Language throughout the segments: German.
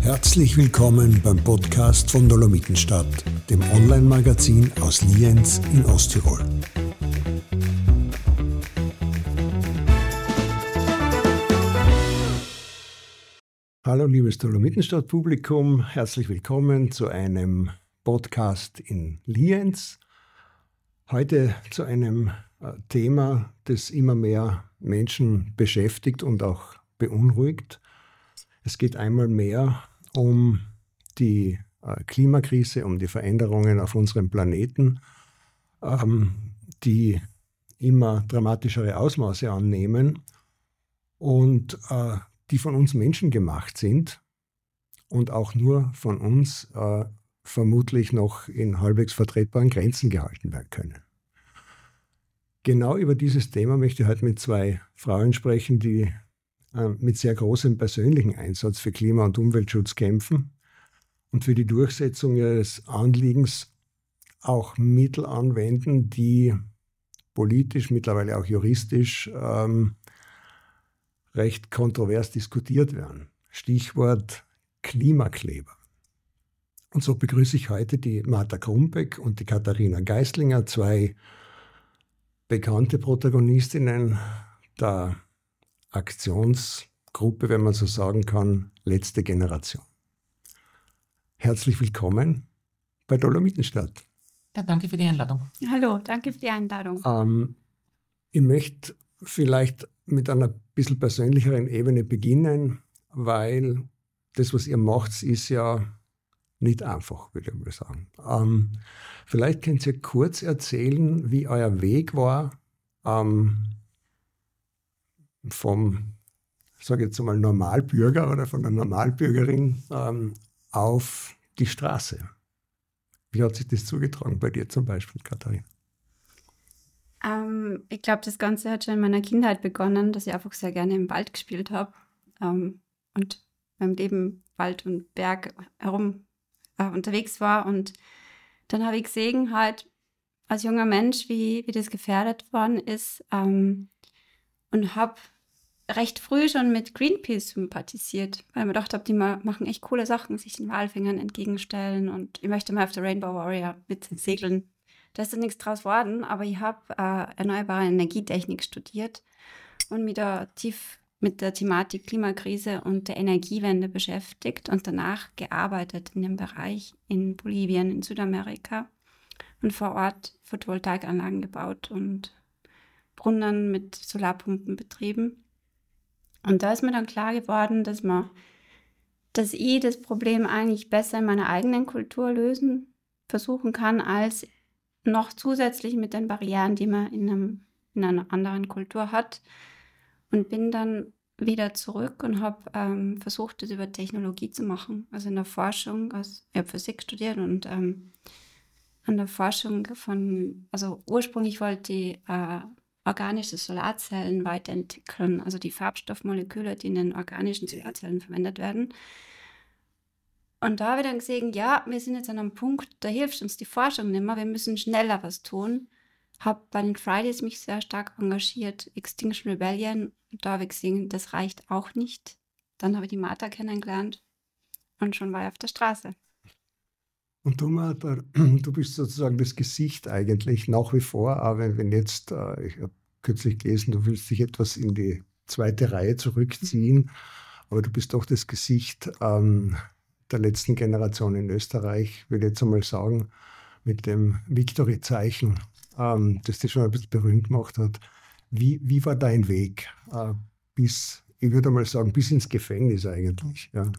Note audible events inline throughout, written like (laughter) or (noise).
Herzlich willkommen beim Podcast von Dolomitenstadt, dem Online-Magazin aus Lienz in Osttirol. Hallo liebes Dolomitenstadt-Publikum, herzlich willkommen zu einem Podcast in Lienz. Heute zu einem Thema, das immer mehr Menschen beschäftigt und auch beunruhigt. Es geht einmal mehr um die äh, Klimakrise, um die Veränderungen auf unserem Planeten, ähm, die immer dramatischere Ausmaße annehmen und äh, die von uns Menschen gemacht sind und auch nur von uns äh, vermutlich noch in halbwegs vertretbaren Grenzen gehalten werden können. Genau über dieses Thema möchte ich heute mit zwei Frauen sprechen, die äh, mit sehr großem persönlichen Einsatz für Klima- und Umweltschutz kämpfen und für die Durchsetzung ihres Anliegens auch Mittel anwenden, die politisch, mittlerweile auch juristisch ähm, recht kontrovers diskutiert werden. Stichwort Klimakleber. Und so begrüße ich heute die Martha Krumbeck und die Katharina Geislinger, zwei bekannte Protagonistinnen der Aktionsgruppe, wenn man so sagen kann, letzte Generation. Herzlich willkommen bei Dolomitenstadt. Ja, danke für die Einladung. Hallo, danke für die Einladung. Ähm, ich möchte vielleicht mit einer bisschen persönlicheren Ebene beginnen, weil das, was ihr macht, ist ja nicht einfach, würde ich mal sagen. Ähm, vielleicht könnt ihr kurz erzählen, wie euer Weg war ähm, vom, sage jetzt mal, Normalbürger oder von der Normalbürgerin ähm, auf die Straße. Wie hat sich das zugetragen bei dir zum Beispiel, Katharina? Ähm, ich glaube, das Ganze hat schon in meiner Kindheit begonnen, dass ich einfach sehr gerne im Wald gespielt habe ähm, und beim Leben Wald und Berg herum äh, unterwegs war. Und dann habe ich gesehen, halt als junger Mensch, wie, wie das gefährdet worden ist ähm, und habe recht früh schon mit Greenpeace sympathisiert, weil mir gedacht habe, die machen echt coole Sachen, sich den Walfängern entgegenstellen und ich möchte mal auf der Rainbow Warrior mit segeln. Da ist dann nichts draus worden, aber ich habe äh, erneuerbare Energietechnik studiert und mich da tief mit der Thematik Klimakrise und der Energiewende beschäftigt und danach gearbeitet in dem Bereich in Bolivien, in Südamerika und vor Ort Photovoltaikanlagen gebaut und Brunnen mit Solarpumpen betrieben. Und da ist mir dann klar geworden, dass man, dass ich das Problem eigentlich besser in meiner eigenen Kultur lösen versuchen kann, als noch zusätzlich mit den Barrieren, die man in, einem, in einer anderen Kultur hat. Und bin dann wieder zurück und habe ähm, versucht, das über Technologie zu machen. Also in der Forschung, also ich habe Physik studiert und ähm, an der Forschung von, also ursprünglich wollte ich äh, organische Solarzellen weiterentwickeln, also die Farbstoffmoleküle, die in den organischen Solarzellen verwendet werden. Und da habe ich dann gesehen, ja, wir sind jetzt an einem Punkt, da hilft uns die Forschung nicht mehr, wir müssen schneller was tun. Habe bei den Fridays mich sehr stark engagiert, Extinction Rebellion, ich gesehen, das reicht auch nicht. Dann habe ich die Martha kennengelernt und schon war ich auf der Straße. Und du, Martha, (clears throat) du bist sozusagen das Gesicht eigentlich nach wie vor, aber wenn jetzt, äh, ich habe kürzlich gelesen, du willst dich etwas in die zweite Reihe zurückziehen, aber du bist doch das Gesicht ähm, der letzten Generation in Österreich, würde ich jetzt einmal sagen, mit dem Victory-Zeichen, ähm, das dich schon ein bisschen berühmt gemacht hat. Wie, wie war dein Weg äh, bis, ich würde mal sagen, bis ins Gefängnis eigentlich? Ja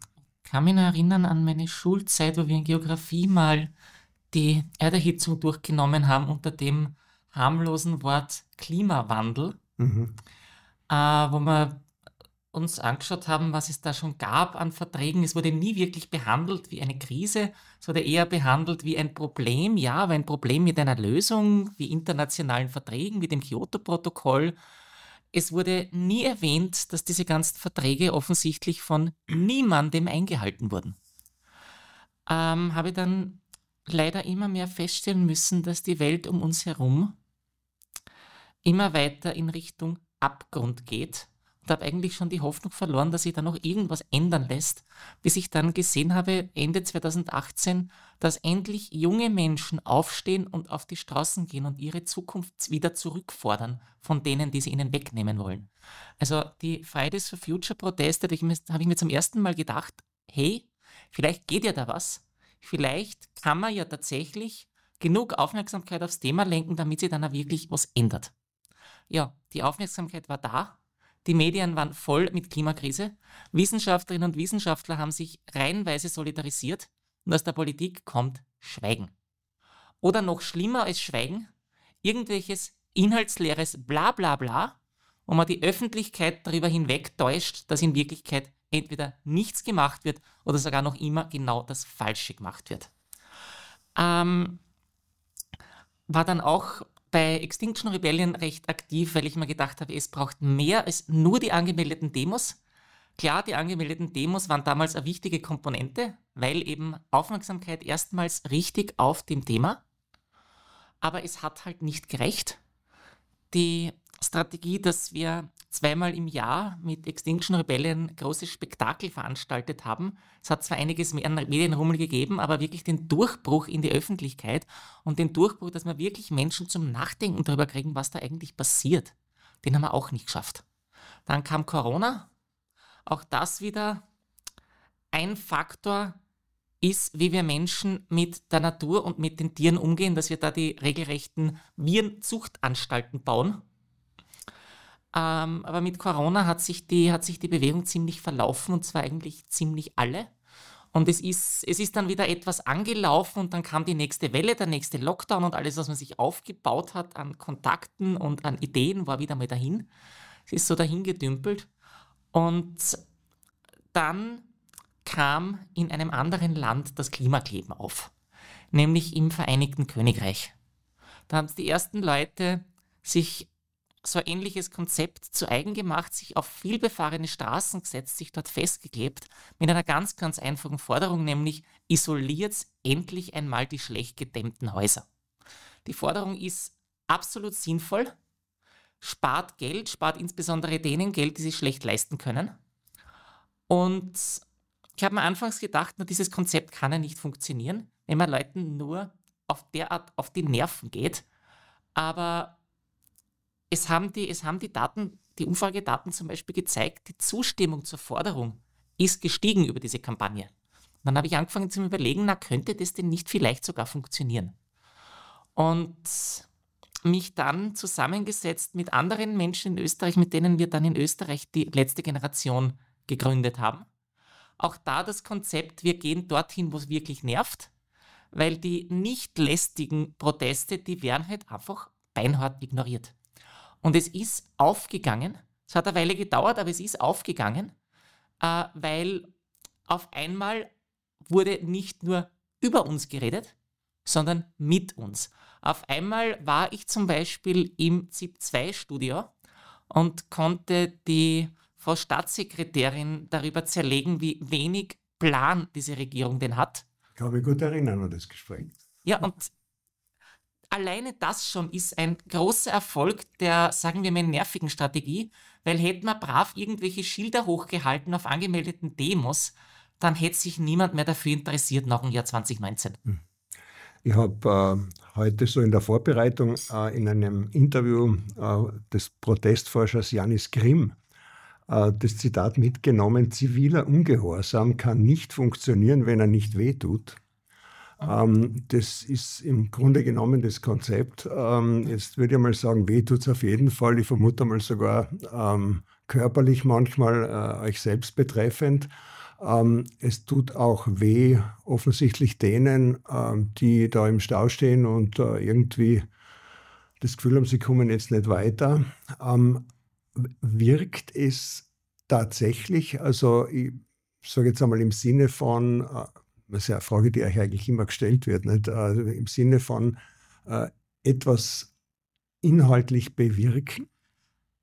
kann mich noch erinnern an meine Schulzeit, wo wir in Geografie mal die Erderhitzung durchgenommen haben unter dem harmlosen Wort Klimawandel, mhm. äh, wo wir uns angeschaut haben, was es da schon gab an Verträgen. Es wurde nie wirklich behandelt wie eine Krise, es wurde eher behandelt wie ein Problem, ja, aber ein Problem mit einer Lösung, wie internationalen Verträgen, wie dem Kyoto-Protokoll es wurde nie erwähnt, dass diese ganzen Verträge offensichtlich von niemandem eingehalten wurden. Ähm, habe dann leider immer mehr feststellen müssen, dass die Welt um uns herum immer weiter in Richtung Abgrund geht habe eigentlich schon die Hoffnung verloren, dass sich da noch irgendwas ändern lässt, bis ich dann gesehen habe, Ende 2018, dass endlich junge Menschen aufstehen und auf die Straßen gehen und ihre Zukunft wieder zurückfordern von denen, die sie ihnen wegnehmen wollen. Also die Fridays for Future Proteste, da habe ich mir zum ersten Mal gedacht, hey, vielleicht geht ja da was. Vielleicht kann man ja tatsächlich genug Aufmerksamkeit aufs Thema lenken, damit sich dann auch wirklich was ändert. Ja, die Aufmerksamkeit war da, die Medien waren voll mit Klimakrise. Wissenschaftlerinnen und Wissenschaftler haben sich reihenweise solidarisiert und aus der Politik kommt Schweigen. Oder noch schlimmer als Schweigen, irgendwelches inhaltsleeres Blablabla, bla, bla, wo man die Öffentlichkeit darüber hinweg täuscht, dass in Wirklichkeit entweder nichts gemacht wird oder sogar noch immer genau das Falsche gemacht wird. Ähm, war dann auch bei Extinction Rebellion recht aktiv, weil ich mir gedacht habe, es braucht mehr als nur die angemeldeten Demos. Klar, die angemeldeten Demos waren damals eine wichtige Komponente, weil eben Aufmerksamkeit erstmals richtig auf dem Thema. Aber es hat halt nicht gerecht. Die Strategie, dass wir zweimal im Jahr mit Extinction Rebellion großes Spektakel veranstaltet haben. Es hat zwar einiges mehr Medienrummel gegeben, aber wirklich den Durchbruch in die Öffentlichkeit und den Durchbruch, dass wir wirklich Menschen zum Nachdenken darüber kriegen, was da eigentlich passiert, den haben wir auch nicht geschafft. Dann kam Corona. Auch das wieder ein Faktor ist, wie wir Menschen mit der Natur und mit den Tieren umgehen, dass wir da die regelrechten Virenzuchtanstalten bauen ähm, aber mit Corona hat sich, die, hat sich die Bewegung ziemlich verlaufen und zwar eigentlich ziemlich alle. Und es ist, es ist dann wieder etwas angelaufen und dann kam die nächste Welle, der nächste Lockdown und alles, was man sich aufgebaut hat an Kontakten und an Ideen, war wieder mal dahin. Es ist so dahin gedümpelt. Und dann kam in einem anderen Land das Klimakleben auf, nämlich im Vereinigten Königreich. Da haben die ersten Leute sich so ein ähnliches Konzept zu eigen gemacht, sich auf vielbefahrene Straßen gesetzt, sich dort festgeklebt, mit einer ganz, ganz einfachen Forderung, nämlich isoliert endlich einmal die schlecht gedämmten Häuser. Die Forderung ist absolut sinnvoll, spart Geld, spart insbesondere denen Geld, die sich schlecht leisten können. Und ich habe mir anfangs gedacht, nur dieses Konzept kann ja nicht funktionieren, wenn man Leuten nur auf derart auf die Nerven geht. Aber es haben die, es haben die Daten, die Umfragedaten zum Beispiel gezeigt, die Zustimmung zur Forderung ist gestiegen über diese Kampagne. Dann habe ich angefangen zu überlegen, na, könnte das denn nicht vielleicht sogar funktionieren? Und mich dann zusammengesetzt mit anderen Menschen in Österreich, mit denen wir dann in Österreich die letzte Generation gegründet haben. Auch da das Konzept, wir gehen dorthin, wo es wirklich nervt, weil die nicht lästigen Proteste, die werden halt einfach beinhart ignoriert. Und es ist aufgegangen. Es hat eine Weile gedauert, aber es ist aufgegangen, äh, weil auf einmal wurde nicht nur über uns geredet, sondern mit uns. Auf einmal war ich zum Beispiel im ZIP-2-Studio und konnte die Frau Staatssekretärin darüber zerlegen, wie wenig Plan diese Regierung denn hat. Ich kann mich gut erinnern an das Gespräch. Ja, und alleine das schon ist ein großer Erfolg der, sagen wir mal, nervigen Strategie, weil hätten wir brav irgendwelche Schilder hochgehalten auf angemeldeten Demos, dann hätte sich niemand mehr dafür interessiert nach dem Jahr 2019. Hm. Ich habe äh, heute so in der Vorbereitung äh, in einem Interview äh, des Protestforschers Janis Grimm äh, das Zitat mitgenommen, ziviler Ungehorsam kann nicht funktionieren, wenn er nicht wehtut. Ähm, das ist im Grunde genommen das Konzept. Ähm, jetzt würde ich mal sagen, weh tut es auf jeden Fall. Ich vermute mal sogar ähm, körperlich manchmal äh, euch selbst betreffend. Ähm, es tut auch weh offensichtlich denen, ähm, die da im Stau stehen und äh, irgendwie das Gefühl haben, sie kommen jetzt nicht weiter. Ähm, wirkt es tatsächlich, also ich sage jetzt einmal im Sinne von, äh, das ist ja eine Frage, die euch eigentlich immer gestellt wird, nicht? Also im Sinne von äh, etwas inhaltlich bewirken?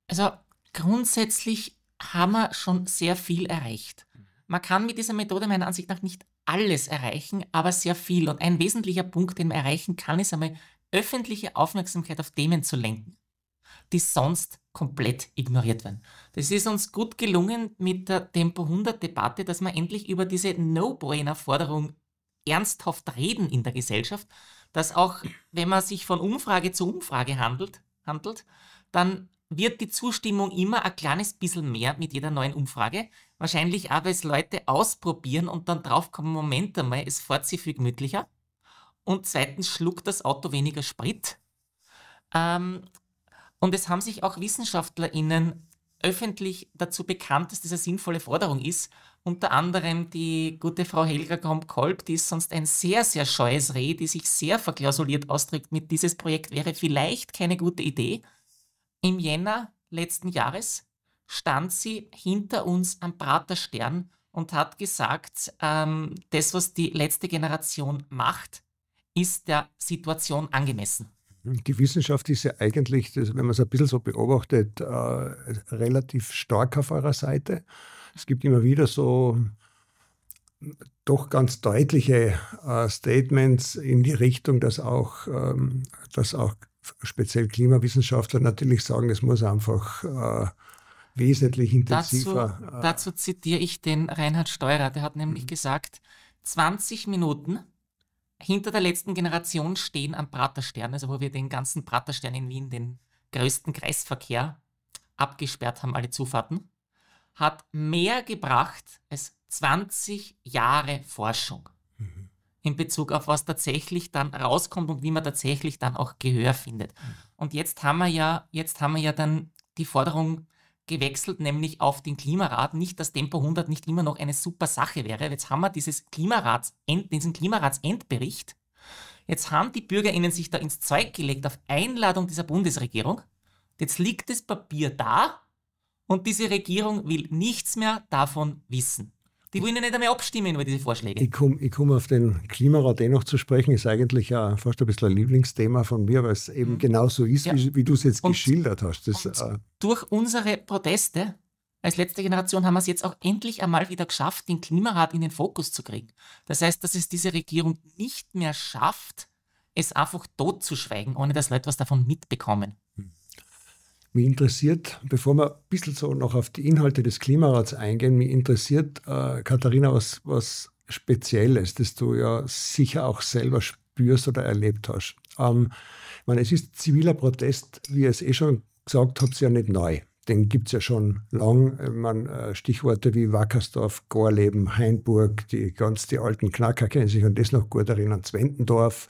Also grundsätzlich haben wir schon sehr viel erreicht. Man kann mit dieser Methode meiner Ansicht nach nicht alles erreichen, aber sehr viel. Und ein wesentlicher Punkt, den man erreichen kann, ist einmal öffentliche Aufmerksamkeit auf Themen zu lenken. die sonst komplett ignoriert werden. Das ist uns gut gelungen mit der Tempo 100 Debatte, dass wir endlich über diese No-Brainer-Forderung ernsthaft reden in der Gesellschaft, dass auch, wenn man sich von Umfrage zu Umfrage handelt, handelt dann wird die Zustimmung immer ein kleines bisschen mehr mit jeder neuen Umfrage. Wahrscheinlich weil es Leute ausprobieren und dann draufkommen, Moment einmal, es fährt sich viel gemütlicher. Und zweitens schluckt das Auto weniger Sprit. Ähm, und es haben sich auch WissenschaftlerInnen öffentlich dazu bekannt, dass das eine sinnvolle Forderung ist. Unter anderem die gute Frau Helga Kromp-Kolb, die ist sonst ein sehr, sehr scheues Reh, die sich sehr verklausuliert ausdrückt mit dieses Projekt wäre vielleicht keine gute Idee. Im Jänner letzten Jahres stand sie hinter uns am Praterstern und hat gesagt, ähm, das, was die letzte Generation macht, ist der Situation angemessen. Die Wissenschaft ist ja eigentlich, wenn man es ein bisschen so beobachtet, äh, relativ stark auf eurer Seite. Es gibt immer wieder so doch ganz deutliche äh, Statements in die Richtung, dass auch, ähm, dass auch speziell Klimawissenschaftler natürlich sagen, es muss einfach äh, wesentlich intensiver. Dazu, dazu, zitiere ich den Reinhard Steurer, der hat nämlich mhm. gesagt, 20 Minuten hinter der letzten Generation stehen am Praterstern, also wo wir den ganzen Praterstern in Wien, den größten Kreisverkehr, abgesperrt haben, alle Zufahrten, hat mehr gebracht als 20 Jahre Forschung mhm. in Bezug auf was tatsächlich dann rauskommt und wie man tatsächlich dann auch Gehör findet. Mhm. Und jetzt haben wir ja, jetzt haben wir ja dann die Forderung gewechselt, nämlich auf den Klimarat. Nicht, dass Tempo 100 nicht immer noch eine super Sache wäre. Jetzt haben wir dieses Klimarats, diesen Klimaratsendbericht. Jetzt haben die BürgerInnen sich da ins Zeug gelegt auf Einladung dieser Bundesregierung. Jetzt liegt das Papier da und diese Regierung will nichts mehr davon wissen. Die wollen ja nicht einmal abstimmen über diese Vorschläge. Ich komme komm auf den Klimarat eh noch zu sprechen, ist eigentlich ja fast ein bisschen ein Lieblingsthema von mir, weil es eben mhm. genau so ist, ja. wie, wie du es jetzt und, geschildert hast. Das, äh, durch unsere Proteste als letzte Generation haben wir es jetzt auch endlich einmal wieder geschafft, den Klimarat in den Fokus zu kriegen. Das heißt, dass es diese Regierung nicht mehr schafft, es einfach totzuschweigen, ohne dass Leute was davon mitbekommen. Mich interessiert, bevor wir ein bisschen so noch auf die Inhalte des Klimarats eingehen, mich interessiert, äh, Katharina, was, was Spezielles, das du ja sicher auch selber spürst oder erlebt hast. Ähm, ich meine, es ist ziviler Protest, wie ihr es eh schon gesagt habt, ja nicht neu. Den gibt es ja schon lang. Man, äh, Stichworte wie Wackersdorf, Gorleben, Hainburg, die ganz die alten Knacker kennen sich an das noch gut erinnern, Zwentendorf,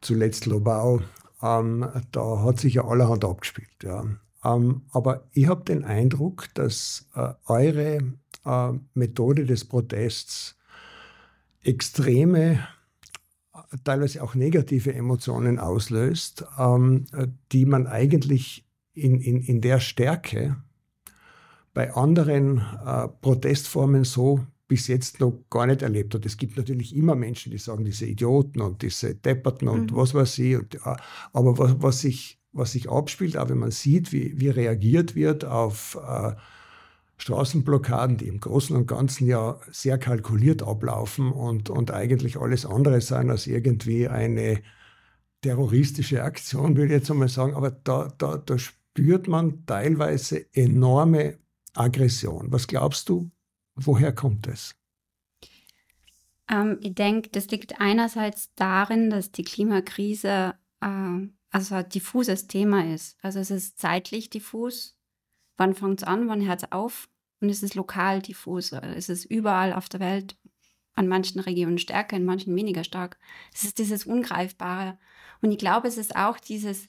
zuletzt Lobau. Ähm, da hat sich ja allerhand abgespielt. Ja. Ähm, aber ich habe den Eindruck, dass äh, eure äh, Methode des Protests extreme, teilweise auch negative Emotionen auslöst, ähm, die man eigentlich in, in, in der Stärke bei anderen äh, Protestformen so bis jetzt noch gar nicht erlebt hat. Es gibt natürlich immer Menschen, die sagen, diese Idioten und diese Depperten und mhm. was weiß ich. Und, äh, aber was, was ich was sich abspielt, auch wenn man sieht, wie, wie reagiert wird auf äh, Straßenblockaden, die im Großen und Ganzen ja sehr kalkuliert ablaufen und, und eigentlich alles andere sein als irgendwie eine terroristische Aktion, würde ich jetzt einmal sagen. Aber da, da, da spürt man teilweise enorme Aggression. Was glaubst du, woher kommt es? Ähm, ich denke, das liegt einerseits darin, dass die Klimakrise äh, also ein diffuses Thema ist. Also es ist zeitlich diffus. Wann fängt es an, wann hört es auf? Und es ist lokal diffus. Es ist überall auf der Welt, an manchen Regionen stärker, in manchen weniger stark. Es ist dieses Ungreifbare. Und ich glaube, es ist auch dieses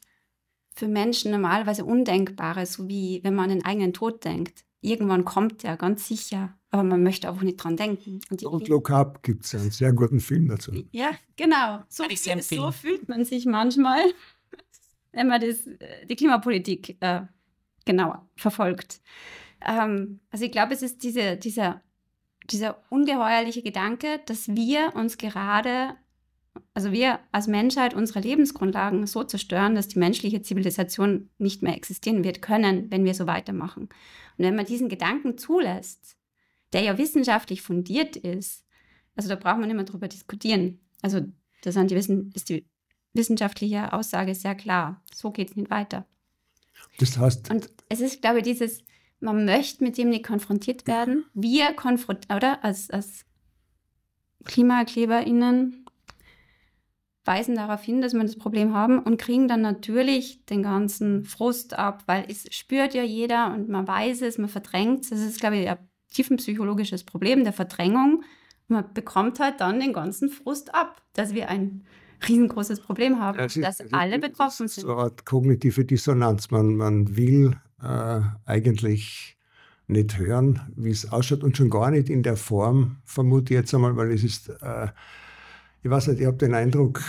für Menschen normalerweise Undenkbare, so wie wenn man an den eigenen Tod denkt. Irgendwann kommt der, ganz sicher, aber man möchte auch nicht dran denken. Und, und Look Up gibt es einen sehr guten Film dazu. Ja, genau. So, viel, so fühlt man sich manchmal wenn man das, die Klimapolitik äh, genauer verfolgt. Ähm, also ich glaube, es ist diese, dieser, dieser ungeheuerliche Gedanke, dass wir uns gerade, also wir als Menschheit unsere Lebensgrundlagen so zerstören, dass die menschliche Zivilisation nicht mehr existieren wird können, wenn wir so weitermachen. Und wenn man diesen Gedanken zulässt, der ja wissenschaftlich fundiert ist, also da braucht man nicht mehr drüber diskutieren. Also da sind die Wissen, ist die wissenschaftliche Aussage ist sehr klar. So geht es nicht weiter. Das heißt. Und es ist, glaube ich, dieses, man möchte mit dem nicht konfrontiert werden. Wir konfrontieren, oder? Als, als KlimakleberInnen weisen darauf hin, dass wir das Problem haben und kriegen dann natürlich den ganzen Frust ab, weil es spürt ja jeder und man weiß es, man verdrängt es. Das ist, glaube ich, ein tiefenpsychologisches Problem der Verdrängung. Man bekommt halt dann den ganzen Frust ab, dass wir ein riesengroßes Problem haben, das ist, dass alle betroffen sind. So eine Art kognitive Dissonanz. Man, man will äh, eigentlich nicht hören, wie es ausschaut und schon gar nicht in der Form, vermute ich jetzt einmal, weil es ist, äh, ich weiß nicht, ich habe den Eindruck,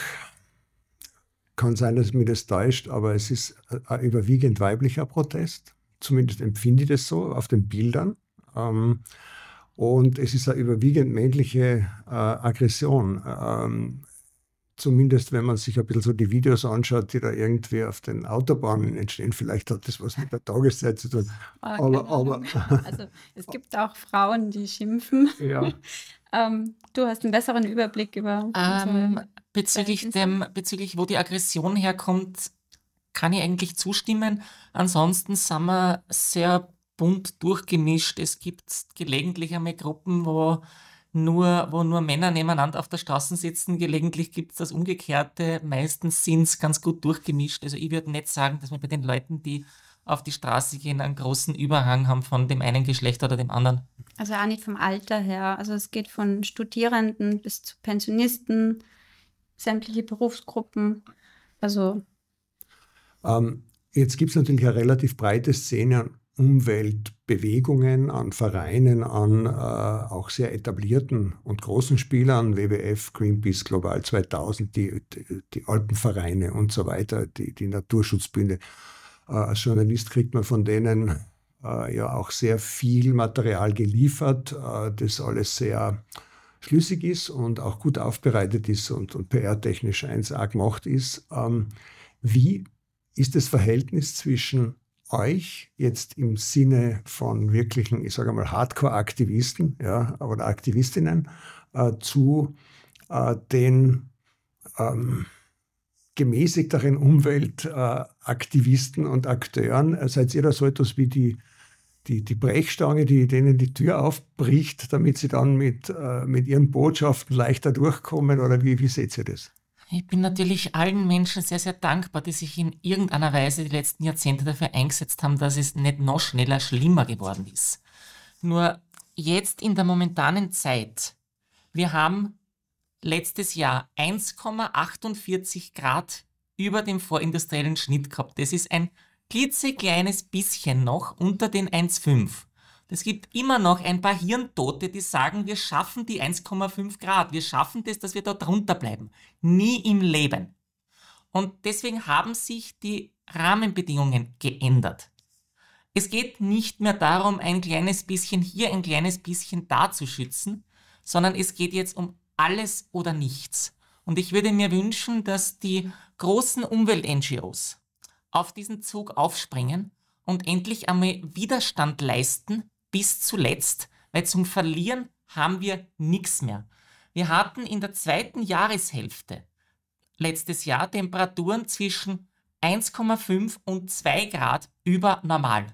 kann sein, dass mich das täuscht, aber es ist ein überwiegend weiblicher Protest. Zumindest empfinde ich das so auf den Bildern. Ähm, und es ist eine überwiegend männliche äh, Aggression. Ähm, zumindest wenn man sich ein bisschen so die Videos anschaut, die da irgendwie auf den Autobahnen entstehen. Vielleicht hat das was mit der Tageszeit zu tun. Ah, aber, aber (laughs) also es (laughs) gibt auch Frauen, die schimpfen. Ja. (laughs) ähm, du hast einen besseren Überblick über. Ähm, bezüglich, dem, bezüglich, wo die Aggression herkommt, kann ich eigentlich zustimmen. Ansonsten sind wir sehr bunt durchgemischt. Es gibt gelegentlich einmal Gruppen, wo nur, wo nur Männer nebeneinander auf der Straße sitzen. Gelegentlich gibt es das Umgekehrte. Meistens sind es ganz gut durchgemischt. Also ich würde nicht sagen, dass wir bei den Leuten, die auf die Straße gehen, einen großen Überhang haben von dem einen Geschlecht oder dem anderen. Also auch nicht vom Alter her. Also es geht von Studierenden bis zu Pensionisten, sämtliche Berufsgruppen. Also. Ähm, jetzt gibt es natürlich eine relativ breite Szene Umweltbewegungen, an Vereinen, an äh, auch sehr etablierten und großen Spielern, WWF, Greenpeace, Global 2000, die, die, Alpenvereine und so weiter, die, die Naturschutzbünde. Äh, als Journalist kriegt man von denen äh, ja auch sehr viel Material geliefert, äh, das alles sehr schlüssig ist und auch gut aufbereitet ist und, und PR-technisch 1A gemacht ist. Ähm, wie ist das Verhältnis zwischen euch jetzt im Sinne von wirklichen, ich sage mal, Hardcore-Aktivisten ja, oder Aktivistinnen äh, zu äh, den ähm, gemäßigteren Umweltaktivisten äh, und Akteuren? Äh, seid ihr da so etwas wie die, die, die Brechstange, die denen die Tür aufbricht, damit sie dann mit, äh, mit ihren Botschaften leichter durchkommen? Oder wie, wie seht ihr das? Ich bin natürlich allen Menschen sehr, sehr dankbar, die sich in irgendeiner Weise die letzten Jahrzehnte dafür eingesetzt haben, dass es nicht noch schneller schlimmer geworden ist. Nur jetzt in der momentanen Zeit, wir haben letztes Jahr 1,48 Grad über dem vorindustriellen Schnitt gehabt. Das ist ein klitzekleines bisschen noch unter den 1,5. Es gibt immer noch ein paar Hirntote, die sagen, wir schaffen die 1,5 Grad, wir schaffen das, dass wir da drunter bleiben. Nie im Leben. Und deswegen haben sich die Rahmenbedingungen geändert. Es geht nicht mehr darum, ein kleines bisschen hier, ein kleines bisschen da zu schützen, sondern es geht jetzt um alles oder nichts. Und ich würde mir wünschen, dass die großen Umwelt-NGOs auf diesen Zug aufspringen und endlich einmal Widerstand leisten bis zuletzt, weil zum Verlieren haben wir nichts mehr. Wir hatten in der zweiten Jahreshälfte letztes Jahr Temperaturen zwischen 1,5 und 2 Grad über normal.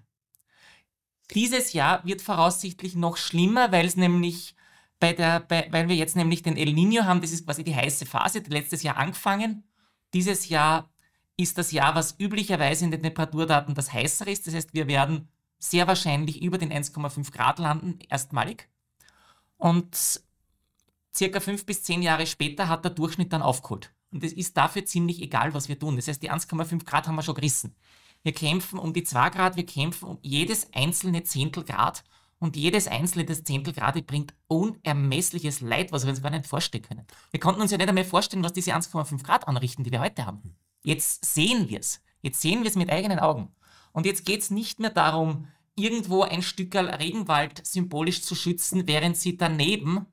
Dieses Jahr wird voraussichtlich noch schlimmer, weil es nämlich bei der, bei, weil wir jetzt nämlich den El Nino haben, das ist quasi die heiße Phase, die letztes Jahr angefangen. Dieses Jahr ist das Jahr, was üblicherweise in den Temperaturdaten das heißere ist. Das heißt, wir werden sehr wahrscheinlich über den 1,5 Grad landen, erstmalig. Und circa fünf bis zehn Jahre später hat der Durchschnitt dann aufgeholt. Und es ist dafür ziemlich egal, was wir tun. Das heißt, die 1,5 Grad haben wir schon gerissen. Wir kämpfen um die 2 Grad, wir kämpfen um jedes einzelne Zehntel Grad. Und jedes einzelne des Zehntel Grad bringt unermessliches Leid, was wir uns gar nicht vorstellen können. Wir konnten uns ja nicht einmal vorstellen, was diese 1,5 Grad anrichten, die wir heute haben. Jetzt sehen wir es. Jetzt sehen wir es mit eigenen Augen. Und jetzt geht es nicht mehr darum, irgendwo ein Stück Regenwald symbolisch zu schützen, während sie daneben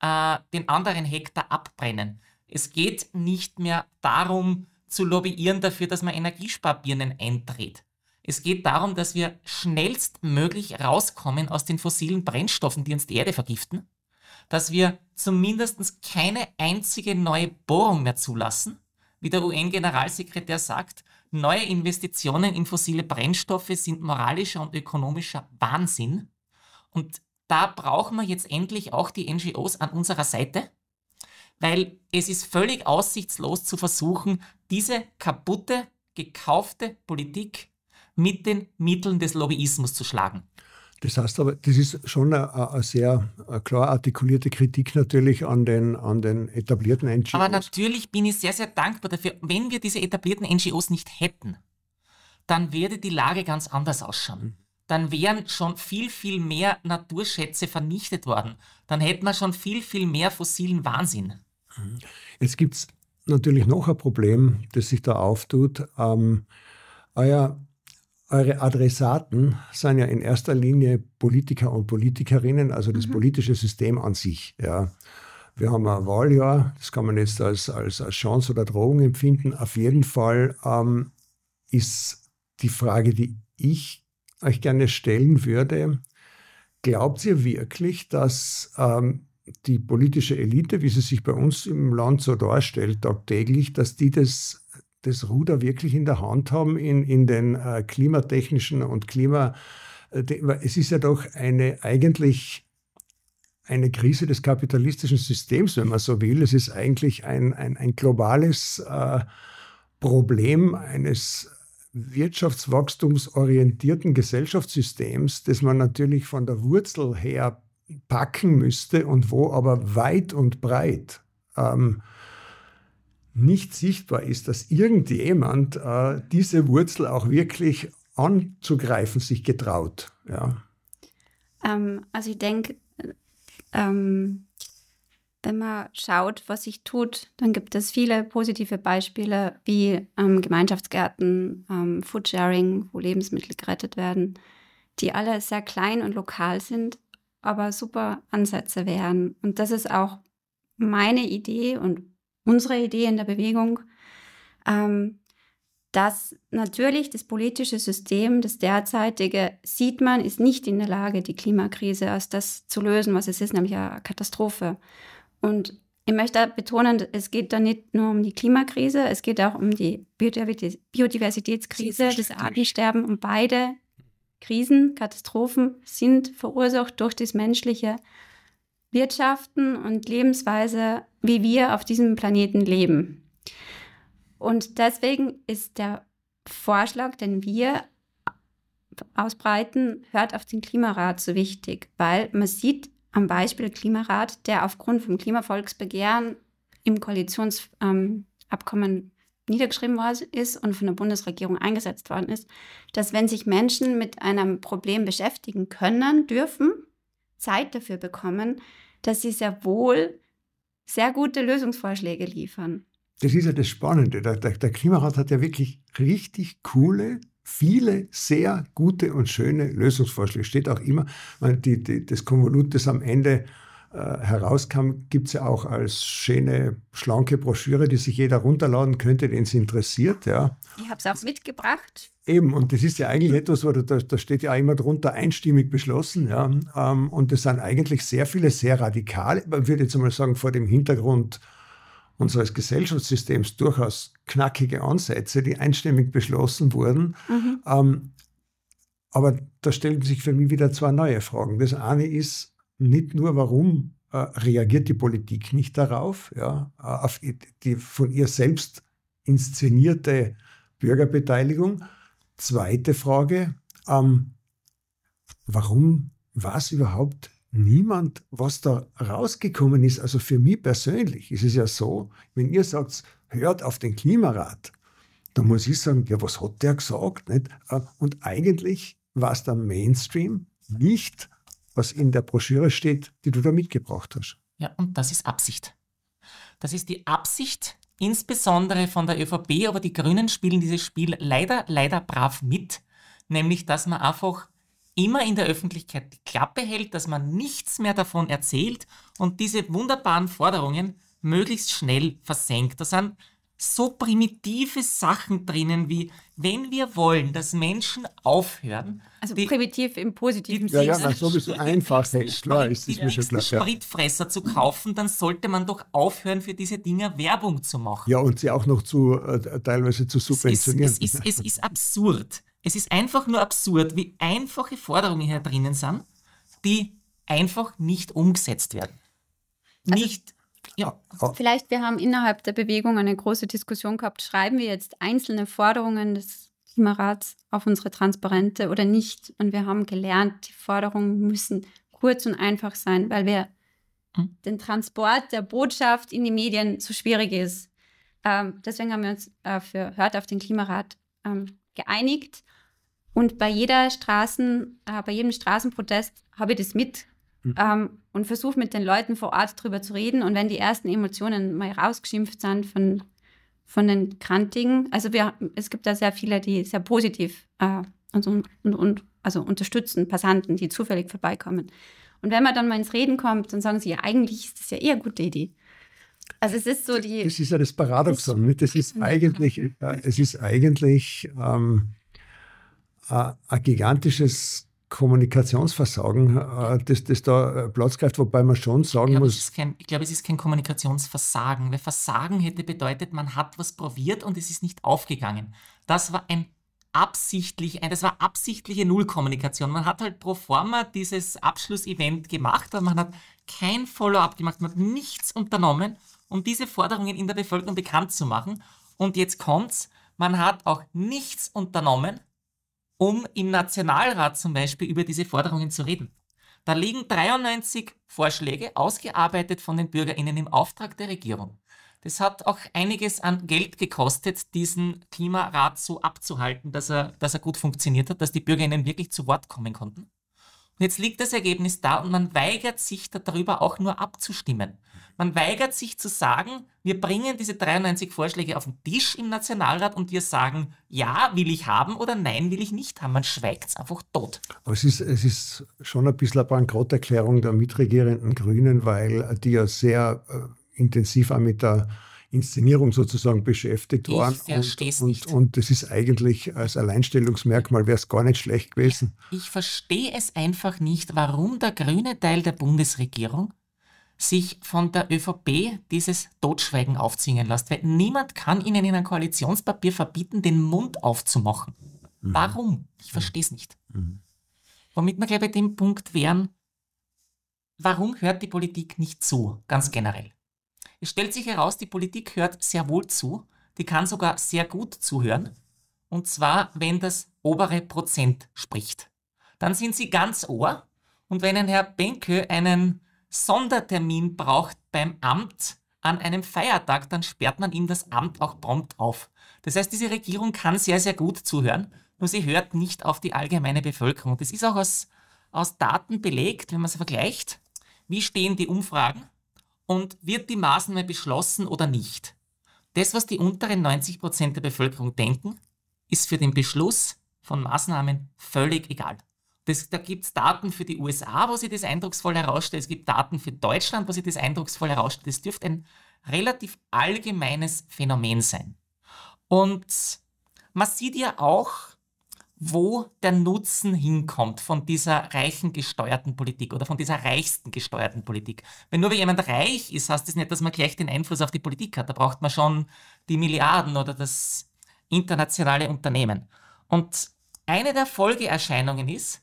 äh, den anderen Hektar abbrennen. Es geht nicht mehr darum, zu lobbyieren dafür, dass man Energiesparbirnen eindreht. Es geht darum, dass wir schnellstmöglich rauskommen aus den fossilen Brennstoffen, die uns die Erde vergiften, dass wir zumindest keine einzige neue Bohrung mehr zulassen, wie der UN-Generalsekretär sagt, neue Investitionen in fossile Brennstoffe sind moralischer und ökonomischer Wahnsinn. Und da brauchen wir jetzt endlich auch die NGOs an unserer Seite, weil es ist völlig aussichtslos zu versuchen, diese kaputte, gekaufte Politik mit den Mitteln des Lobbyismus zu schlagen. Das heißt aber, das ist schon eine, eine sehr klar artikulierte Kritik natürlich an den, an den etablierten NGOs. Aber natürlich bin ich sehr, sehr dankbar dafür. Wenn wir diese etablierten NGOs nicht hätten, dann würde die Lage ganz anders ausschauen. Mhm. Dann wären schon viel, viel mehr Naturschätze vernichtet worden. Dann hätten wir schon viel, viel mehr fossilen Wahnsinn. Mhm. Jetzt gibt es natürlich noch ein Problem, das sich da auftut. Ähm, euer eure Adressaten sind ja in erster Linie Politiker und Politikerinnen, also das mhm. politische System an sich. Ja. Wir haben ein Wahljahr, das kann man jetzt als, als, als Chance oder Drohung empfinden. Auf jeden Fall ähm, ist die Frage, die ich euch gerne stellen würde, glaubt ihr wirklich, dass ähm, die politische Elite, wie sie sich bei uns im Land so darstellt, tagtäglich, dass die das das Ruder wirklich in der Hand haben in, in den äh, klimatechnischen und Klima. Äh, es ist ja doch eine eigentlich eine Krise des kapitalistischen Systems, wenn man so will. Es ist eigentlich ein, ein, ein globales äh, Problem eines wirtschaftswachstumsorientierten Gesellschaftssystems, das man natürlich von der Wurzel her packen müsste und wo aber weit und breit ähm, nicht sichtbar ist, dass irgendjemand äh, diese Wurzel auch wirklich anzugreifen sich getraut. Ja. Ähm, also ich denke, ähm, wenn man schaut, was sich tut, dann gibt es viele positive Beispiele wie ähm, Gemeinschaftsgärten, ähm, Foodsharing, wo Lebensmittel gerettet werden, die alle sehr klein und lokal sind, aber super Ansätze wären. Und das ist auch meine Idee und unsere Idee in der Bewegung, ähm, dass natürlich das politische System, das derzeitige, sieht man, ist nicht in der Lage, die Klimakrise als das zu lösen, was es ist, nämlich eine Katastrophe. Und ich möchte betonen, es geht da nicht nur um die Klimakrise, es geht auch um die Biodiversitätskrise, das Artensterben. Und beide Krisen, Katastrophen sind verursacht durch das menschliche Wirtschaften und Lebensweise, wie wir auf diesem Planeten leben. Und deswegen ist der Vorschlag, den wir ausbreiten, hört auf den Klimarat so wichtig, weil man sieht am Beispiel Klimarat, der aufgrund vom Klimavolksbegehren im Koalitionsabkommen ähm, niedergeschrieben worden ist und von der Bundesregierung eingesetzt worden ist, dass wenn sich Menschen mit einem Problem beschäftigen können, dürfen, Zeit dafür bekommen, dass sie sehr wohl sehr gute Lösungsvorschläge liefern. Das ist ja das Spannende. Der, der, der Klimarat hat ja wirklich richtig coole, viele sehr gute und schöne Lösungsvorschläge. Steht auch immer, die, die, das Konvolut, das am Ende herauskam, gibt es ja auch als schöne, schlanke Broschüre, die sich jeder runterladen könnte, den es interessiert. Ja. Ich habe es auch mitgebracht. Eben, und das ist ja eigentlich etwas, wo da, da steht ja immer drunter einstimmig beschlossen. Ja. Ähm, und das sind eigentlich sehr viele, sehr radikale, man würde jetzt mal sagen, vor dem Hintergrund unseres Gesellschaftssystems durchaus knackige Ansätze, die einstimmig beschlossen wurden. Mhm. Ähm, aber da stellen sich für mich wieder zwei neue Fragen. Das eine ist, nicht nur, warum äh, reagiert die Politik nicht darauf, ja, äh, auf die von ihr selbst inszenierte Bürgerbeteiligung. Zweite Frage, ähm, warum weiß überhaupt niemand, was da rausgekommen ist? Also für mich persönlich ist es ja so, wenn ihr sagt, hört auf den Klimarat, dann muss ich sagen, ja, was hat der gesagt? Nicht? Äh, und eigentlich war es der Mainstream nicht was in der Broschüre steht, die du da mitgebracht hast. Ja, und das ist Absicht. Das ist die Absicht, insbesondere von der ÖVP, aber die Grünen spielen dieses Spiel leider, leider brav mit, nämlich dass man einfach immer in der Öffentlichkeit die Klappe hält, dass man nichts mehr davon erzählt und diese wunderbaren Forderungen möglichst schnell versenkt. Da sind so primitive Sachen drinnen wie, wenn wir wollen, dass Menschen aufhören. Also die, primitiv im positiven Sinne. Ja, ja, na, sowieso einfach, klar, ist, ist mir schon klar. Spritfresser zu kaufen, dann sollte man doch aufhören, für diese Dinger Werbung zu machen. Ja, und sie auch noch zu, äh, teilweise zu subventionieren. Es ist, es, ist, es ist absurd. Es ist einfach nur absurd, wie einfache Forderungen hier drinnen sind, die einfach nicht umgesetzt werden. Also nicht ja. Vielleicht, wir haben innerhalb der Bewegung eine große Diskussion gehabt, schreiben wir jetzt einzelne Forderungen des Klimarats auf unsere Transparente oder nicht? Und wir haben gelernt, die Forderungen müssen kurz und einfach sein, weil wir hm. den Transport der Botschaft in die Medien so schwierig ist. Ähm, deswegen haben wir uns äh, für Hört auf den Klimarat ähm, geeinigt. Und bei jeder Straßen, äh, bei jedem Straßenprotest habe ich das mit mhm. ähm, und versuche mit den Leuten vor Ort drüber zu reden. Und wenn die ersten Emotionen mal rausgeschimpft sind von, von den Krantigen, also wir, es gibt da sehr viele, die sehr positiv äh, und, und, und also unterstützen, Passanten, die zufällig vorbeikommen. Und wenn man dann mal ins Reden kommt, dann sagen sie, ja, eigentlich ist das ja eher eine gute Idee. Also es ist so die. Das ist ja das Paradoxon. Das, das ist eigentlich, äh, es ist eigentlich ähm, äh, ein gigantisches Kommunikationsversagen, äh, das, das da äh, Platz greift, wobei man schon sagen ich glaub, muss. Kein, ich glaube, es ist kein Kommunikationsversagen, weil Versagen hätte bedeutet, man hat was probiert und es ist nicht aufgegangen. Das war ein absichtlich, das war absichtliche Nullkommunikation. Man hat halt pro forma dieses Abschlussevent gemacht, aber man hat kein Follow-up gemacht, man hat nichts unternommen, um diese Forderungen in der Bevölkerung bekannt zu machen. Und jetzt kommt's, man hat auch nichts unternommen, um im Nationalrat zum Beispiel über diese Forderungen zu reden. Da liegen 93 Vorschläge, ausgearbeitet von den BürgerInnen im Auftrag der Regierung. Das hat auch einiges an Geld gekostet, diesen Klimarat so abzuhalten, dass er, dass er gut funktioniert hat, dass die BürgerInnen wirklich zu Wort kommen konnten. Und jetzt liegt das Ergebnis da und man weigert sich darüber auch nur abzustimmen. Man weigert sich zu sagen, wir bringen diese 93 Vorschläge auf den Tisch im Nationalrat und wir sagen, ja, will ich haben oder nein, will ich nicht haben. Man schweigt es einfach tot. Aber es ist, es ist schon ein bisschen eine Bankrotterklärung der mitregierenden Grünen, weil die ja sehr äh, intensiv auch mit der Inszenierung sozusagen beschäftigt ich waren. Und, und, und das ist eigentlich als Alleinstellungsmerkmal wäre es gar nicht schlecht gewesen. Ich verstehe es einfach nicht, warum der grüne Teil der Bundesregierung sich von der ÖVP dieses Totschweigen aufzwingen lässt. Weil niemand kann ihnen in einem Koalitionspapier verbieten, den Mund aufzumachen. Mhm. Warum? Ich verstehe es nicht. Mhm. Womit wir gleich bei dem Punkt wären, warum hört die Politik nicht zu, ganz generell? Es stellt sich heraus, die Politik hört sehr wohl zu, die kann sogar sehr gut zuhören, und zwar, wenn das obere Prozent spricht. Dann sind sie ganz ohr, und wenn ein Herr Benke einen Sondertermin braucht beim Amt an einem Feiertag, dann sperrt man ihm das Amt auch prompt auf. Das heißt, diese Regierung kann sehr, sehr gut zuhören, nur sie hört nicht auf die allgemeine Bevölkerung. Das ist auch aus, aus Daten belegt, wenn man es vergleicht. Wie stehen die Umfragen und wird die Maßnahme beschlossen oder nicht? Das, was die unteren 90 Prozent der Bevölkerung denken, ist für den Beschluss von Maßnahmen völlig egal. Das, da gibt es Daten für die USA, wo sich das eindrucksvoll herausstellt. Es gibt Daten für Deutschland, wo sich das eindrucksvoll herausstellt. Das dürfte ein relativ allgemeines Phänomen sein. Und man sieht ja auch, wo der Nutzen hinkommt von dieser reichen gesteuerten Politik oder von dieser reichsten gesteuerten Politik. Wenn nur jemand reich ist, heißt das nicht, dass man gleich den Einfluss auf die Politik hat. Da braucht man schon die Milliarden oder das internationale Unternehmen. Und eine der Folgeerscheinungen ist,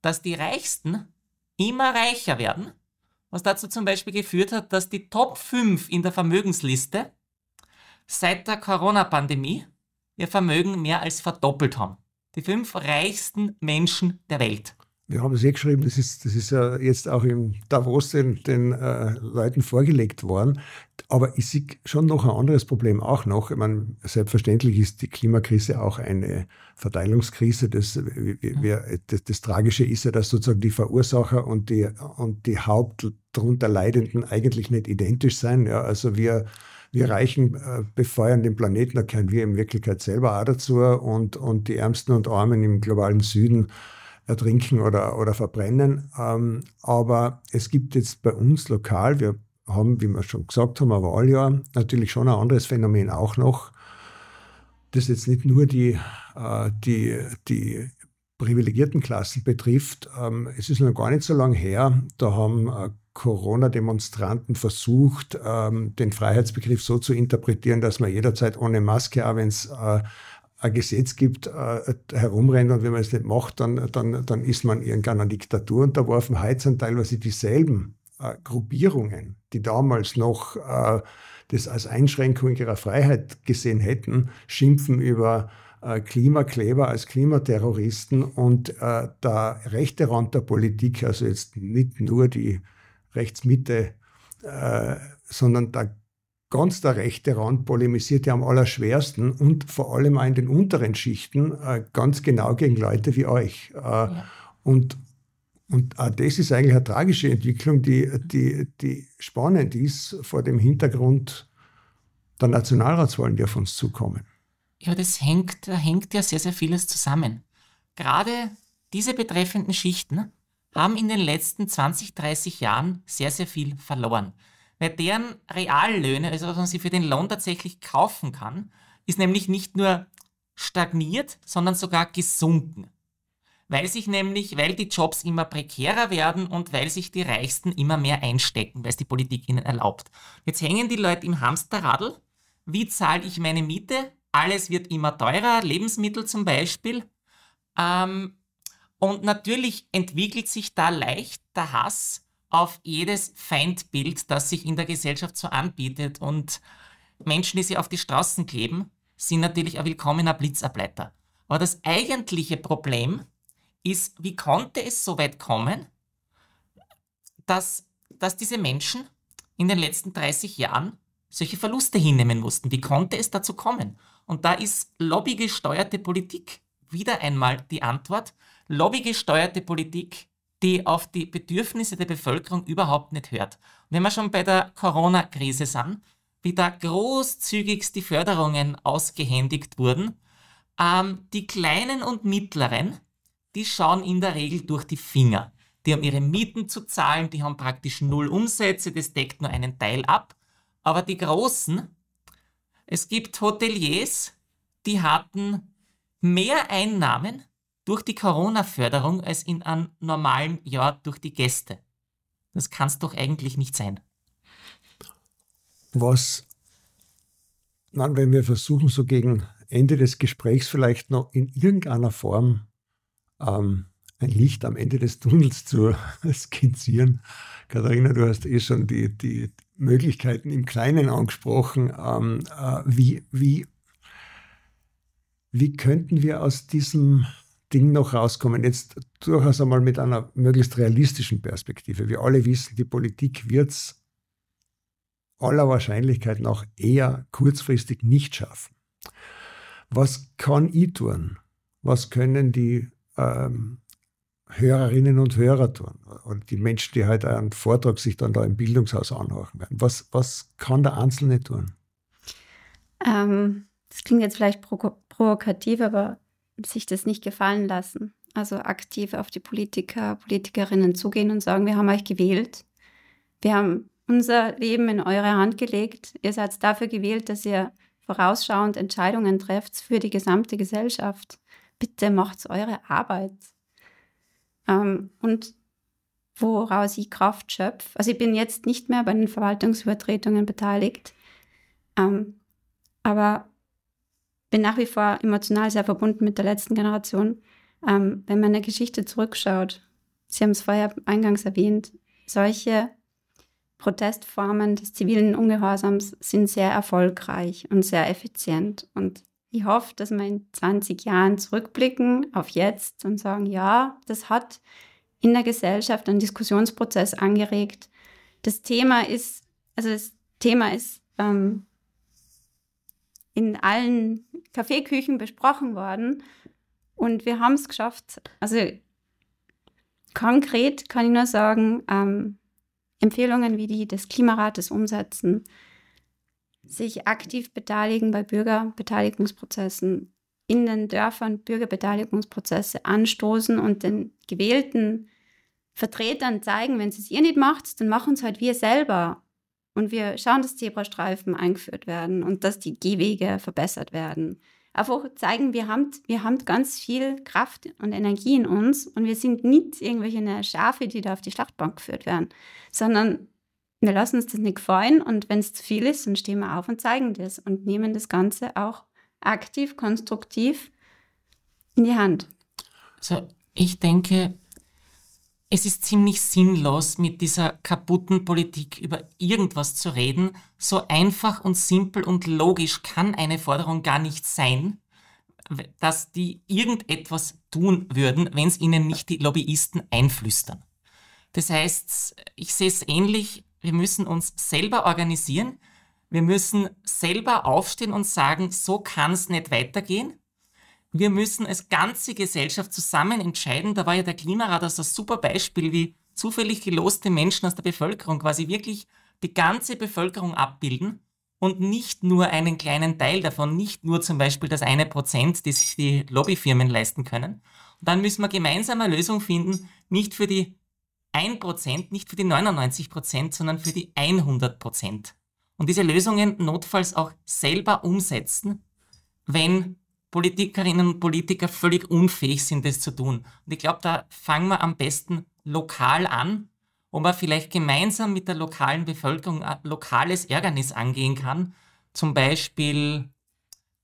dass die Reichsten immer reicher werden, was dazu zum Beispiel geführt hat, dass die Top 5 in der Vermögensliste seit der Corona-Pandemie ihr Vermögen mehr als verdoppelt haben. Die fünf reichsten Menschen der Welt. Wir haben es eh geschrieben, das ist, das ist ja jetzt auch im Davos den, den äh, Leuten vorgelegt worden. Aber ich sehe schon noch ein anderes Problem auch noch. Ich meine, selbstverständlich ist die Klimakrise auch eine Verteilungskrise. Das, wir, das, das Tragische ist ja, dass sozusagen die Verursacher und die, und die Haupt darunter Leidenden eigentlich nicht identisch sein. Ja, also wir, wir Reichen äh, befeuern den Planeten, da gehören wir in Wirklichkeit selber auch dazu. Und, und die Ärmsten und Armen im globalen Süden ertrinken oder, oder verbrennen. Ähm, aber es gibt jetzt bei uns lokal, wir haben, wie wir schon gesagt haben, aber Wahljahr natürlich schon ein anderes Phänomen auch noch, das jetzt nicht nur die, äh, die, die privilegierten Klassen betrifft. Ähm, es ist noch gar nicht so lange her, da haben äh, Corona-Demonstranten versucht, ähm, den Freiheitsbegriff so zu interpretieren, dass man jederzeit ohne Maske, auch wenn es äh, ein Gesetz gibt, äh, herumrennt und wenn man es nicht macht, dann, dann, dann ist man irgendeiner Diktatur unterworfen. Heute sind teilweise dieselben äh, Gruppierungen, die damals noch äh, das als Einschränkung ihrer Freiheit gesehen hätten, schimpfen über äh, Klimakleber als Klimaterroristen und äh, der rechte Rand der Politik, also jetzt nicht nur die Rechtsmitte, äh, sondern der ganz der rechte Rand polemisiert ja am allerschwersten und vor allem auch in den unteren Schichten äh, ganz genau gegen Leute wie euch. Äh, ja. Und, und auch das ist eigentlich eine tragische Entwicklung, die, die, die spannend ist vor dem Hintergrund der Nationalratswahlen, die auf uns zukommen. Ja, das hängt, da hängt ja sehr, sehr vieles zusammen. Gerade diese betreffenden Schichten haben in den letzten 20, 30 Jahren sehr, sehr viel verloren. Weil deren Reallöhne, also was man sie für den Lohn tatsächlich kaufen kann, ist nämlich nicht nur stagniert, sondern sogar gesunken. Weil sich nämlich, weil die Jobs immer prekärer werden und weil sich die Reichsten immer mehr einstecken, weil es die Politik ihnen erlaubt. Jetzt hängen die Leute im Hamsterradl. Wie zahle ich meine Miete? Alles wird immer teurer, Lebensmittel zum Beispiel. Ähm, und natürlich entwickelt sich da leicht der Hass auf jedes Feindbild, das sich in der Gesellschaft so anbietet. Und Menschen, die sich auf die Straßen kleben, sind natürlich ein willkommener Blitzableiter. Aber das eigentliche Problem ist, wie konnte es so weit kommen, dass, dass diese Menschen in den letzten 30 Jahren solche Verluste hinnehmen mussten? Wie konnte es dazu kommen? Und da ist lobbygesteuerte Politik wieder einmal die Antwort. Lobbygesteuerte Politik die auf die Bedürfnisse der Bevölkerung überhaupt nicht hört. Und wenn wir schon bei der Corona-Krise sind, wie da großzügigst die Förderungen ausgehändigt wurden, ähm, die kleinen und mittleren, die schauen in der Regel durch die Finger. Die haben ihre Mieten zu zahlen, die haben praktisch null Umsätze, das deckt nur einen Teil ab. Aber die Großen, es gibt Hoteliers, die hatten mehr Einnahmen durch die Corona-Förderung als in einem normalen Jahr durch die Gäste. Das kann es doch eigentlich nicht sein. Was, nein, wenn wir versuchen, so gegen Ende des Gesprächs vielleicht noch in irgendeiner Form ähm, ein Licht am Ende des Tunnels zu (laughs) skizzieren. Katharina, du hast eh schon die, die Möglichkeiten im Kleinen angesprochen. Ähm, äh, wie, wie, wie könnten wir aus diesem Ding noch rauskommen. Jetzt durchaus einmal mit einer möglichst realistischen Perspektive. Wir alle wissen, die Politik wird es aller Wahrscheinlichkeit nach eher kurzfristig nicht schaffen. Was kann ich tun? Was können die ähm, Hörerinnen und Hörer tun? Oder die Menschen, die halt einen Vortrag sich dann da im Bildungshaus anhören werden. Was, was kann der Einzelne tun? Ähm, das klingt jetzt vielleicht provokativ, aber sich das nicht gefallen lassen. Also aktiv auf die Politiker, Politikerinnen zugehen und sagen, wir haben euch gewählt. Wir haben unser Leben in eure Hand gelegt. Ihr seid dafür gewählt, dass ihr vorausschauend Entscheidungen trefft für die gesamte Gesellschaft. Bitte macht eure Arbeit. Ähm, und woraus ich Kraft schöpfe. Also ich bin jetzt nicht mehr bei den Verwaltungsübertretungen beteiligt. Ähm, aber bin nach wie vor emotional sehr verbunden mit der letzten Generation. Ähm, wenn man eine Geschichte zurückschaut, Sie haben es vorher eingangs erwähnt, solche Protestformen des zivilen Ungehorsams sind sehr erfolgreich und sehr effizient. Und ich hoffe, dass wir in 20 Jahren zurückblicken auf jetzt und sagen, ja, das hat in der Gesellschaft einen Diskussionsprozess angeregt. Das Thema ist, also das Thema ist ähm, in allen Kaffeeküchen besprochen worden. Und wir haben es geschafft. Also konkret kann ich nur sagen, ähm, Empfehlungen wie die des Klimarates umsetzen, sich aktiv beteiligen bei Bürgerbeteiligungsprozessen, in den Dörfern Bürgerbeteiligungsprozesse anstoßen und den gewählten Vertretern zeigen, wenn sie es ihr nicht macht, dann machen es halt wir selber. Und wir schauen, dass Zebrastreifen eingeführt werden und dass die Gehwege verbessert werden. Einfach zeigen, wir haben, wir haben ganz viel Kraft und Energie in uns und wir sind nicht irgendwelche Schafe, die da auf die Schlachtbank geführt werden, sondern wir lassen uns das nicht gefallen und wenn es zu viel ist, dann stehen wir auf und zeigen das und nehmen das Ganze auch aktiv, konstruktiv in die Hand. Also ich denke, es ist ziemlich sinnlos, mit dieser kaputten Politik über irgendwas zu reden. So einfach und simpel und logisch kann eine Forderung gar nicht sein, dass die irgendetwas tun würden, wenn es ihnen nicht die Lobbyisten einflüstern. Das heißt, ich sehe es ähnlich, wir müssen uns selber organisieren, wir müssen selber aufstehen und sagen, so kann es nicht weitergehen wir müssen als ganze Gesellschaft zusammen entscheiden. Da war ja der Klimarat als ein super Beispiel, wie zufällig geloste Menschen aus der Bevölkerung quasi wirklich die ganze Bevölkerung abbilden und nicht nur einen kleinen Teil davon, nicht nur zum Beispiel das eine Prozent, das sich die Lobbyfirmen leisten können. Und dann müssen wir gemeinsam eine Lösung finden, nicht für die 1%, nicht für die 99%, sondern für die 100%. Und diese Lösungen notfalls auch selber umsetzen, wenn Politikerinnen und Politiker völlig unfähig sind, das zu tun. Und ich glaube, da fangen wir am besten lokal an, wo man vielleicht gemeinsam mit der lokalen Bevölkerung ein lokales Ärgernis angehen kann. Zum Beispiel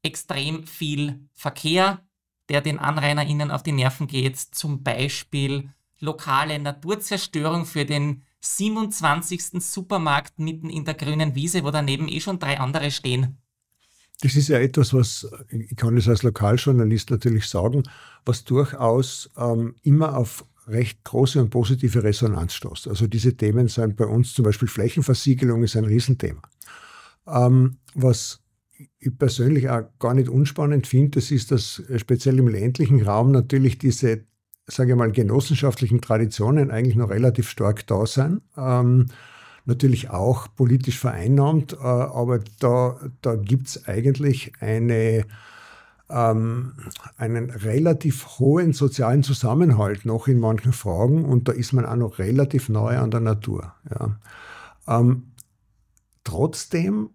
extrem viel Verkehr, der den AnrainerInnen auf die Nerven geht. Zum Beispiel lokale Naturzerstörung für den 27. Supermarkt mitten in der grünen Wiese, wo daneben eh schon drei andere stehen. Das ist ja etwas, was, ich kann es als Lokaljournalist natürlich sagen, was durchaus ähm, immer auf recht große und positive Resonanz stoßt. Also diese Themen sind bei uns zum Beispiel Flächenversiegelung ist ein Riesenthema. Ähm, was ich persönlich auch gar nicht unspannend finde, das ist, dass speziell im ländlichen Raum natürlich diese, sage ich mal, genossenschaftlichen Traditionen eigentlich noch relativ stark da sind. Ähm, natürlich auch politisch vereinnahmt, äh, aber da, da gibt es eigentlich eine, ähm, einen relativ hohen sozialen Zusammenhalt noch in manchen Fragen und da ist man auch noch relativ nahe an der Natur. Ja. Ähm, trotzdem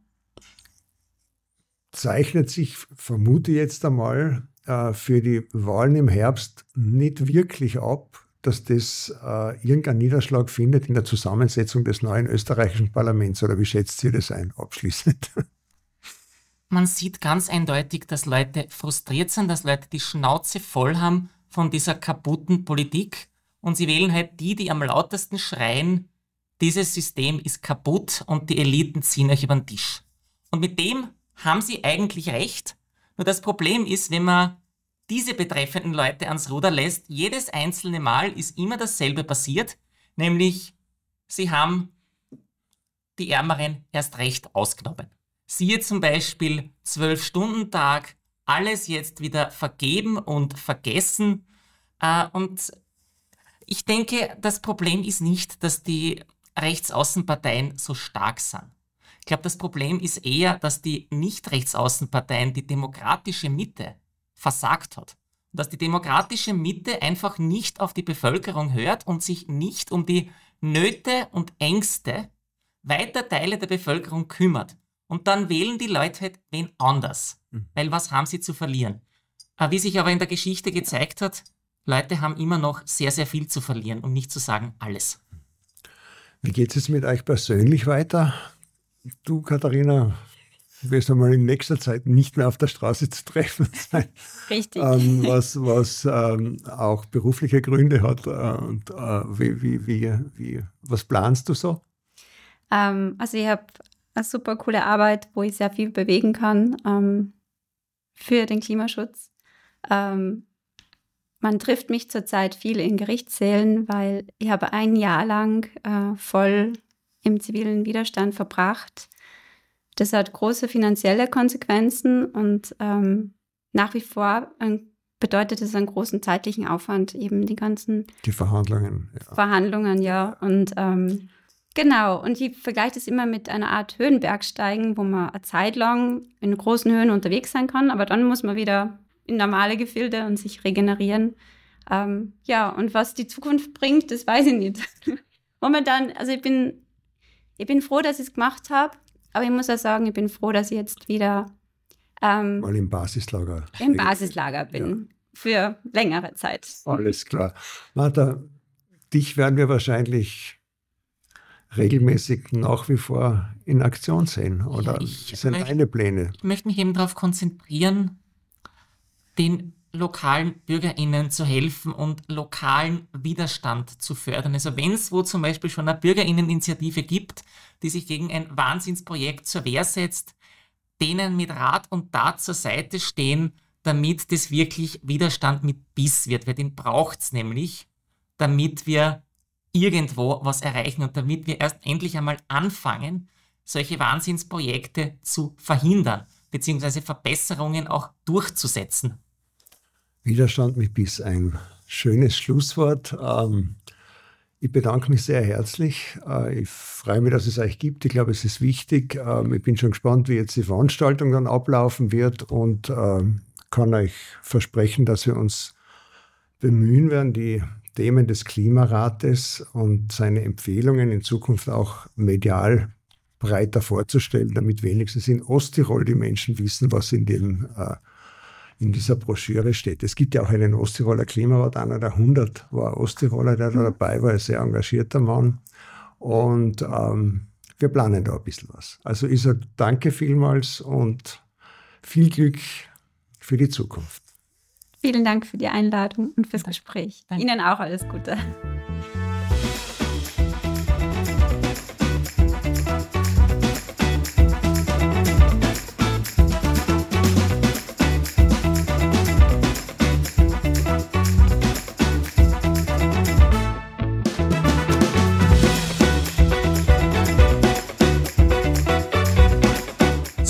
zeichnet sich, vermute jetzt einmal, äh, für die Wahlen im Herbst nicht wirklich ab, dass das äh, irgendeinen Niederschlag findet in der Zusammensetzung des neuen österreichischen Parlaments? Oder wie schätzt ihr das ein, abschließend? (laughs) Man sieht ganz eindeutig, dass Leute frustriert sind, dass Leute die Schnauze voll haben von dieser kaputten Politik und sie wählen halt die, die am lautesten schreien, dieses System ist kaputt und die Eliten ziehen euch über den Tisch. Und mit dem haben sie eigentlich recht. Nur das Problem ist, wenn man diese betreffenden Leute ans Ruder lässt, jedes einzelne Mal ist immer dasselbe passiert, nämlich sie haben die Ärmeren erst recht ausgenommen. Siehe zum Beispiel 12-Stunden-Tag, alles jetzt wieder vergeben und vergessen. Äh, und ich denke, das Problem ist nicht, dass die Rechtsaußenparteien so stark sind. Ich glaube, das Problem ist eher, dass die Nicht-Rechtsaußenparteien, die demokratische Mitte, versagt hat. Dass die demokratische Mitte einfach nicht auf die Bevölkerung hört und sich nicht um die Nöte und Ängste weiter Teile der Bevölkerung kümmert. Und dann wählen die Leute halt wen anders. Mhm. Weil was haben sie zu verlieren? Äh, wie sich aber in der Geschichte gezeigt hat, Leute haben immer noch sehr, sehr viel zu verlieren und nicht zu sagen alles. Wie geht es mit euch persönlich weiter? Du, Katharina, wirst einmal in nächster Zeit nicht mehr auf der Straße zu treffen (laughs) sein. Richtig. Ähm, was was ähm, auch berufliche Gründe hat. Äh, und äh, wie, wie, wie, wie, was planst du so? Ähm, also ich habe eine super coole Arbeit, wo ich sehr viel bewegen kann ähm, für den Klimaschutz. Ähm, man trifft mich zurzeit viel in Gerichtssälen, weil ich habe ein Jahr lang äh, voll im zivilen Widerstand verbracht das hat große finanzielle Konsequenzen und ähm, nach wie vor bedeutet es einen großen zeitlichen Aufwand, eben die ganzen die Verhandlungen. Ja. Verhandlungen, ja. Und ähm, genau, und ich vergleiche das immer mit einer Art Höhenbergsteigen, wo man eine Zeit lang in großen Höhen unterwegs sein kann, aber dann muss man wieder in normale Gefilde und sich regenerieren. Ähm, ja, und was die Zukunft bringt, das weiß ich nicht. (laughs) Momentan, also ich bin ich bin froh, dass ich es gemacht habe, aber ich muss auch sagen, ich bin froh, dass ich jetzt wieder ähm, mal im Basislager im Basislager bin. Ja. Für längere Zeit. Alles klar. Martha, dich werden wir wahrscheinlich regelmäßig nach wie vor in Aktion sehen? Oder ja, sind möchte, deine Pläne? Ich möchte mich eben darauf konzentrieren, den lokalen BürgerInnen zu helfen und lokalen Widerstand zu fördern. Also wenn es wo zum Beispiel schon eine BürgerInneninitiative gibt, die sich gegen ein Wahnsinnsprojekt zur Wehr setzt, denen mit Rat und Tat zur Seite stehen, damit das wirklich Widerstand mit Biss wird. Weil den braucht es nämlich, damit wir irgendwo was erreichen und damit wir erst endlich einmal anfangen, solche Wahnsinnsprojekte zu verhindern, beziehungsweise Verbesserungen auch durchzusetzen. Widerstand mit Biss, ein schönes Schlusswort. Ähm, ich bedanke mich sehr herzlich. Äh, ich freue mich, dass es euch gibt. Ich glaube, es ist wichtig. Ähm, ich bin schon gespannt, wie jetzt die Veranstaltung dann ablaufen wird und ähm, kann euch versprechen, dass wir uns bemühen werden, die Themen des Klimarates und seine Empfehlungen in Zukunft auch medial breiter vorzustellen, damit wenigstens in Osttirol die Menschen wissen, was in, dem, äh, in dieser Broschüre steht. Es gibt ja auch einen Osttiroler Klimarat, einer der 100 war Osttiroler, der da mhm. dabei war, ein sehr engagierter Mann. Und ähm, wir planen da ein bisschen was. Also ich sage danke vielmals und viel Glück für die Zukunft. Vielen Dank für die Einladung und fürs Gespräch. Danke. Ihnen auch alles Gute.